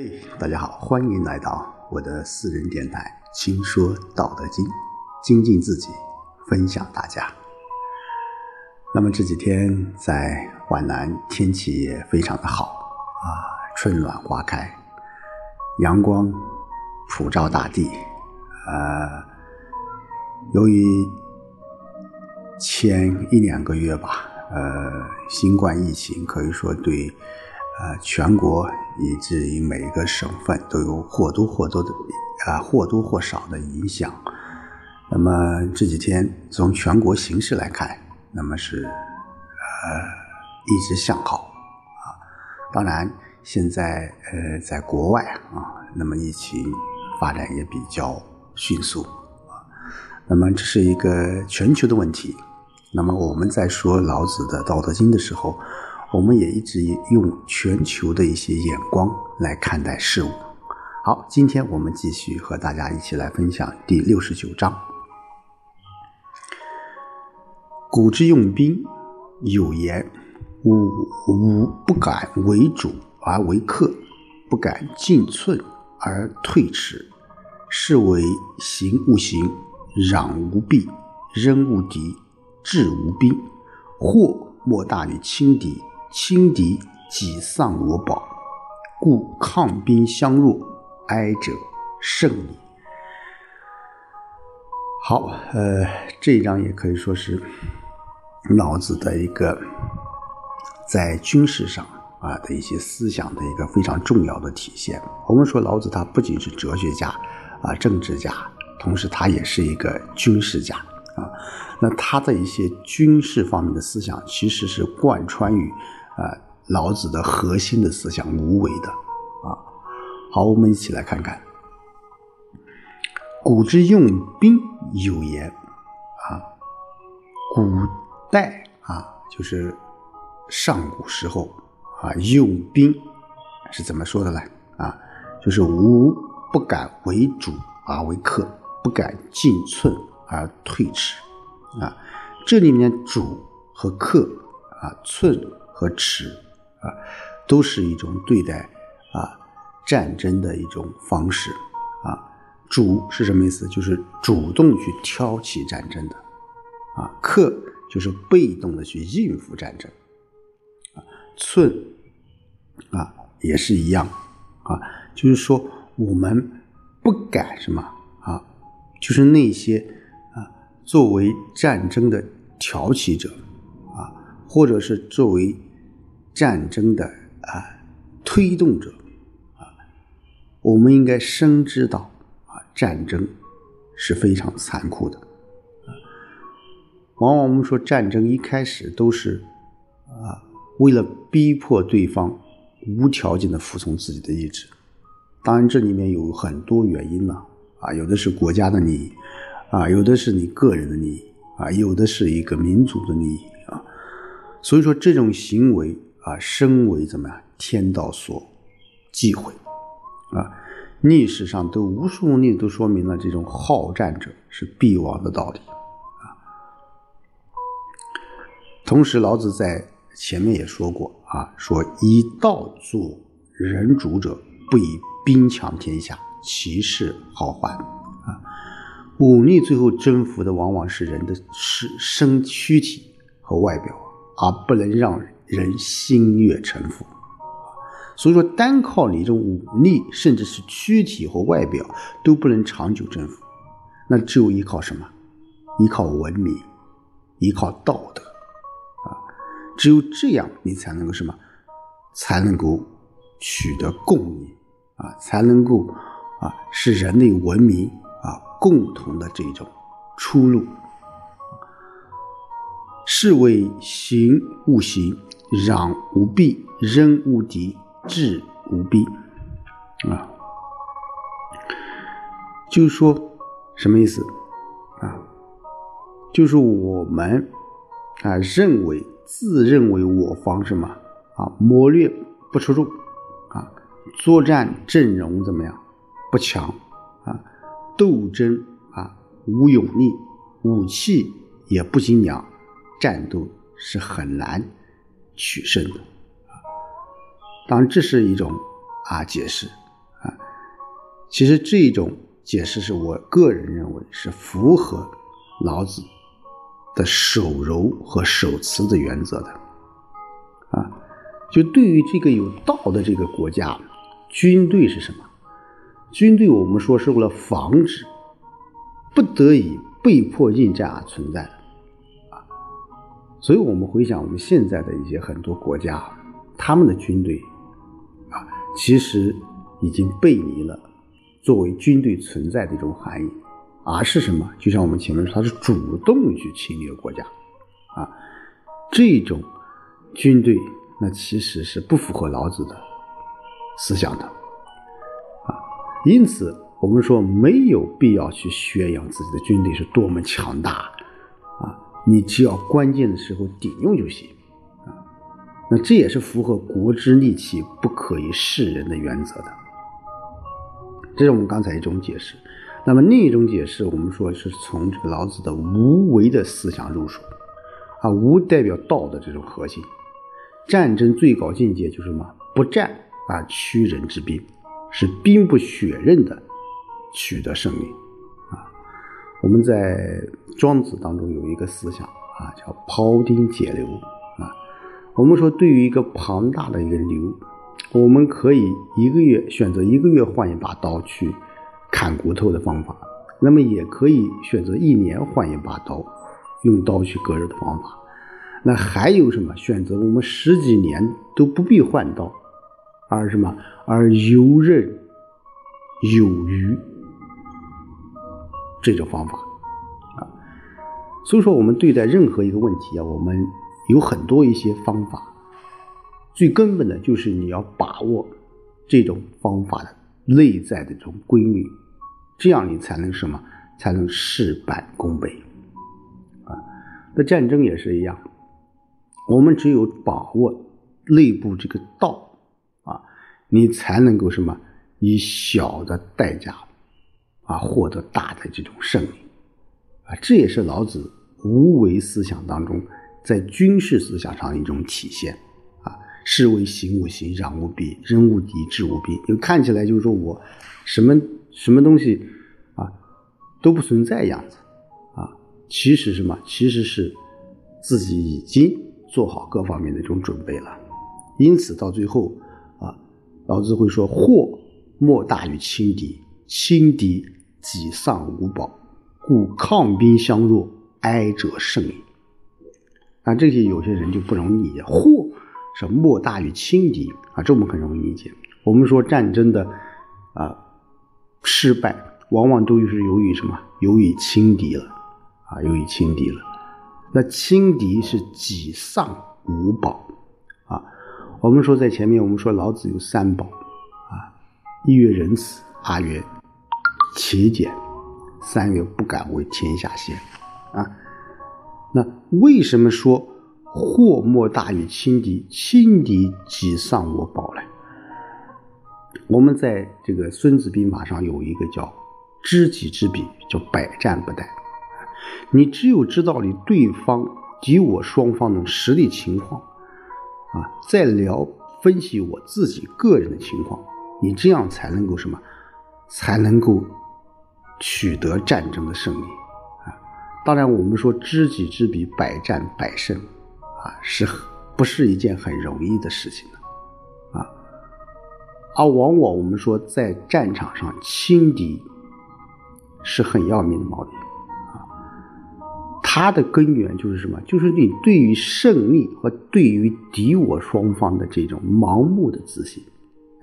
嘿，大家好，欢迎来到我的私人电台《轻说道德经》，精进自己，分享大家。那么这几天在皖南天气也非常的好啊，春暖花开，阳光普照大地。呃，由于前一两个月吧，呃，新冠疫情可以说对。呃，全国以至于每一个省份都有或多或少的啊或多或少的影响。那么这几天从全国形势来看，那么是呃一直向好啊。当然，现在呃在国外啊，那么疫情发展也比较迅速啊。那么这是一个全球的问题。那么我们在说老子的《道德经》的时候。我们也一直用全球的一些眼光来看待事物。好，今天我们继续和大家一起来分享第六十九章。古之用兵，有言：“吾吾不敢为主而为客，不敢进寸而退尺。是为行无形，攘无弊，扔无敌，制无兵。祸莫大于轻敌。”轻敌己丧我保，故抗兵相弱，哀者胜矣。好，呃，这一章也可以说是老子的一个在军事上啊的一些思想的一个非常重要的体现。我们说老子他不仅是哲学家啊，政治家，同时他也是一个军事家啊。那他的一些军事方面的思想，其实是贯穿于。啊，老子的核心的思想无为的啊，好，我们一起来看看。古之用兵有言啊，古代啊，就是上古时候啊，用兵是怎么说的呢？啊，就是吾不敢为主而为客，不敢进寸而退尺啊。这里面主和客啊，寸。和耻啊，都是一种对待啊战争的一种方式啊。主是什么意思？就是主动去挑起战争的啊。克就是被动的去应付战争啊。寸啊也是一样啊，就是说我们不敢什么啊，就是那些啊作为战争的挑起者啊，或者是作为战争的啊推动者啊，我们应该深知到啊，战争是非常残酷的啊。往往我们说战争一开始都是啊，为了逼迫对方无条件的服从自己的意志。当然，这里面有很多原因呢啊，有的是国家的利益啊，有的是你个人的利益啊，有的是一个民族的利益啊。所以说这种行为。啊，身为怎么样天道所忌讳啊？历史上都无数例都说明了这种好战者是必亡的道理啊。同时，老子在前面也说过啊，说以道做人主者，不以兵强天下，其势好还啊。武力最后征服的往往是人的是身躯体和外表，而不能让人。人心悦诚服，所以说单靠你这种武力，甚至是躯体和外表都不能长久征服，那只有依靠什么？依靠文明，依靠道德啊！只有这样，你才能够什么？才能够取得共赢啊！才能够啊，是人类文明啊共同的这种出路。是为行勿行。攘无弊，扔无敌，制无兵，啊，就是说什么意思啊？就是我们啊认为自认为我方什么啊谋略不出众啊，作战阵容怎么样不强啊，斗争啊无勇力，武器也不精良，战斗是很难。取胜的，当然这是一种啊解释啊其实这种解释是我个人认为是符合老子的守柔和守慈的原则的。啊，就对于这个有道的这个国家，军队是什么？军队我们说是为了防止不得已被迫应战而存在的。所以我们回想我们现在的一些很多国家，他们的军队啊，其实已经背离了作为军队存在的一种含义，而是什么？就像我们前面说，他是主动去侵略国家，啊，这种。军队那其实是不符合老子的思想的啊，因此我们说没有必要去宣扬自己的军队是多么强大，你只要关键的时候顶用就行啊。那这也是符合国之利器不可以示人的原则的。这是我们刚才一种解释。那么另一种解释，我们说是从这个老子的无为的思想入手啊，无代表道的这种核心。战争最高境界就是什么？不战而屈人之兵，是兵不血刃的取得胜利！我们在庄子当中有一个思想啊，叫庖丁解牛啊。我们说，对于一个庞大的一个牛，我们可以一个月选择一个月换一把刀去砍骨头的方法，那么也可以选择一年换一把刀，用刀去割肉的方法。那还有什么选择？我们十几年都不必换刀，而什么？而游刃有余这种方法啊。所以说，我们对待任何一个问题啊，我们有很多一些方法。最根本的就是你要把握这种方法的内在的这种规律，这样你才能什么？才能事半功倍啊。那战争也是一样。我们只有把握内部这个道啊，你才能够什么以小的代价啊获得大的这种胜利啊，这也是老子无为思想当中在军事思想上一种体现啊。士为行无行，攘无弊，人无敌，智无弊。就看起来就是说我什么什么东西啊都不存在样子啊，其实什么其实是自己已经。做好各方面的一种准备了，因此到最后啊，老子会说：“祸莫大于轻敌，轻敌己丧无宝，故抗兵相弱，哀者胜矣。”啊，这些有些人就不容易理解，祸是莫大于轻敌啊，这我们很容易理解。我们说战争的啊失败，往往都是由于什么？由于轻敌了啊，由于轻敌了。那轻敌是己丧无宝啊！我们说在前面，我们说老子有三宝啊：一曰仁慈，二曰其俭，三月不敢为天下先啊。那为什么说祸莫大于轻敌？轻敌己丧我宝呢？我们在这个《孙子兵法》上有一个叫“知己知彼”，叫百战不殆。你只有知道你对方敌我双方的实力情况，啊，再聊分析我自己个人的情况，你这样才能够什么，才能够取得战争的胜利，啊，当然我们说知己知彼，百战百胜，啊，是不是一件很容易的事情呢？啊，而往往我们说在战场上轻敌是很要命的毛病。它的根源就是什么？就是你对于胜利和对于敌我双方的这种盲目的自信。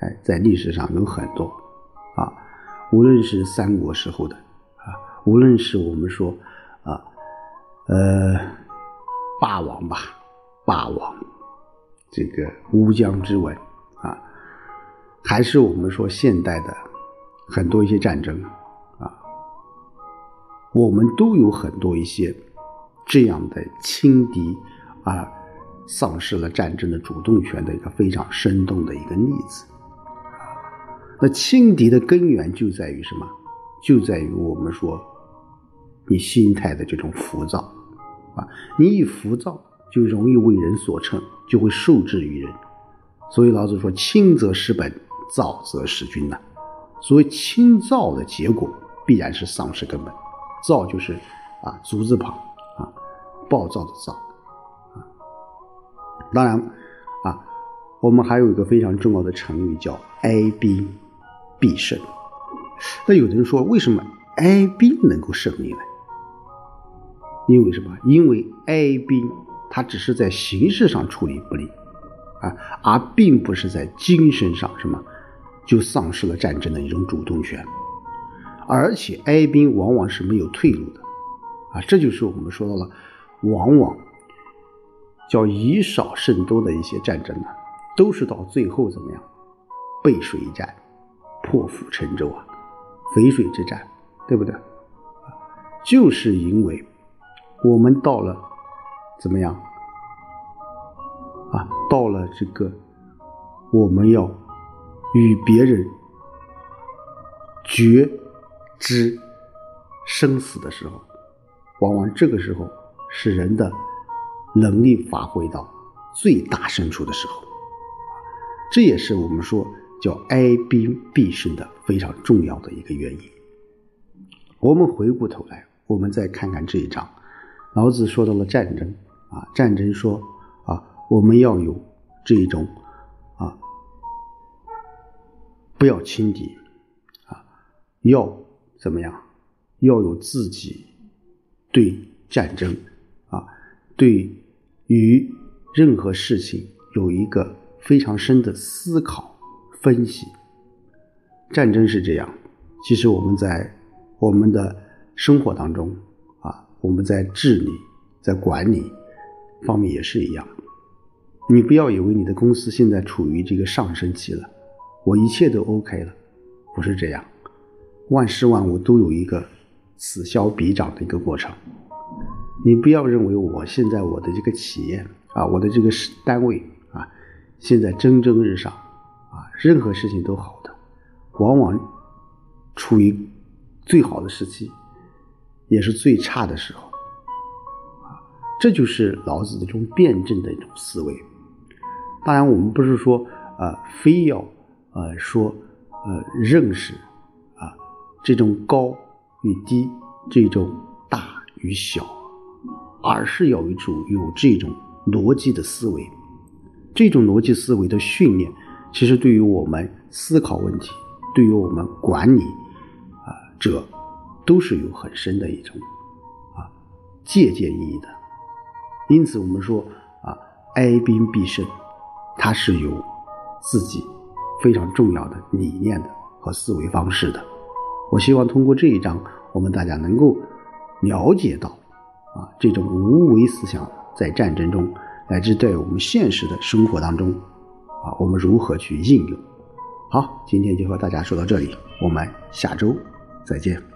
哎，在历史上有很多，无论是三国时候的啊，无论是我们说啊，呃，霸王吧，霸王，这个乌江之吻啊，还是我们说现代的很多一些战争啊，我们都有很多一些。这样的轻敌啊，丧失了战争的主动权的一个非常生动的一个例子。那轻敌的根源就在于什么？就在于我们说你心态的这种浮躁啊，你一浮躁就容易为人所乘，就会受制于人。所以老子说：“轻则失本，躁则失君”呐。所谓轻躁的结果，必然是丧失根本。躁就是啊，足字旁啊，暴躁的躁啊。当然啊，我们还有一个非常重要的成语叫哀兵必胜。那有的人说，为什么哀兵能够胜利呢？因为什么？因为哀兵他只是在形式上处理不利啊，而并不是在精神上什么就丧失了战争的一种主动权。而且哀兵往往是没有退路的啊，这就是我们说到了，往往叫以少胜多的一些战争呢，都是到最后怎么样？背水一战，破釜沉舟啊，淝水之战，对不对？就是因为。我们到了怎么样啊？到了这个我们要与别人决之生死的时候，往往这个时候是人的能力发挥到最大深处的时候。这也是我们说叫哀兵必胜的非常重要的一个原因。我们回过头来，我们再看看这一章。老子说到了战争啊，战争说啊，我们要有这一种啊，不要轻敌啊，要怎么样？要有自己对战争啊，对于任何事情有一个非常深的思考分析。战争是这样，其实我们在我们的生活当中啊。我们在治理、在管理方面也是一样。你不要以为你的公司现在处于这个上升期了，我一切都 OK 了，不是这样。万事万物都有一个此消彼长的一个过程。你不要认为我现在我的这个企业啊，我的这个单位啊，现在蒸蒸日上，任何事情都好的，往往处于最好的时期。也是最差的时候，啊，这就是老子的这种辩证的一种思维。当然，我们不是说，呃，非要，呃，说，呃，认识，啊，这种高与低，这种大与小，而是要有一种有这种逻辑的思维。这种逻辑思维的训练，其实对于我们思考问题，对于我们管理，啊，者。都是有很深的一种啊借鉴意义的，因此我们说啊，哀兵必胜，它是有自己非常重要的理念的和思维方式的。我希望通过这一章，我们大家能够了解到啊这种无为思想在战争中，乃至在我们现实的生活当中啊，我们如何去应用。好，今天就和大家说到这里，我们下周再见。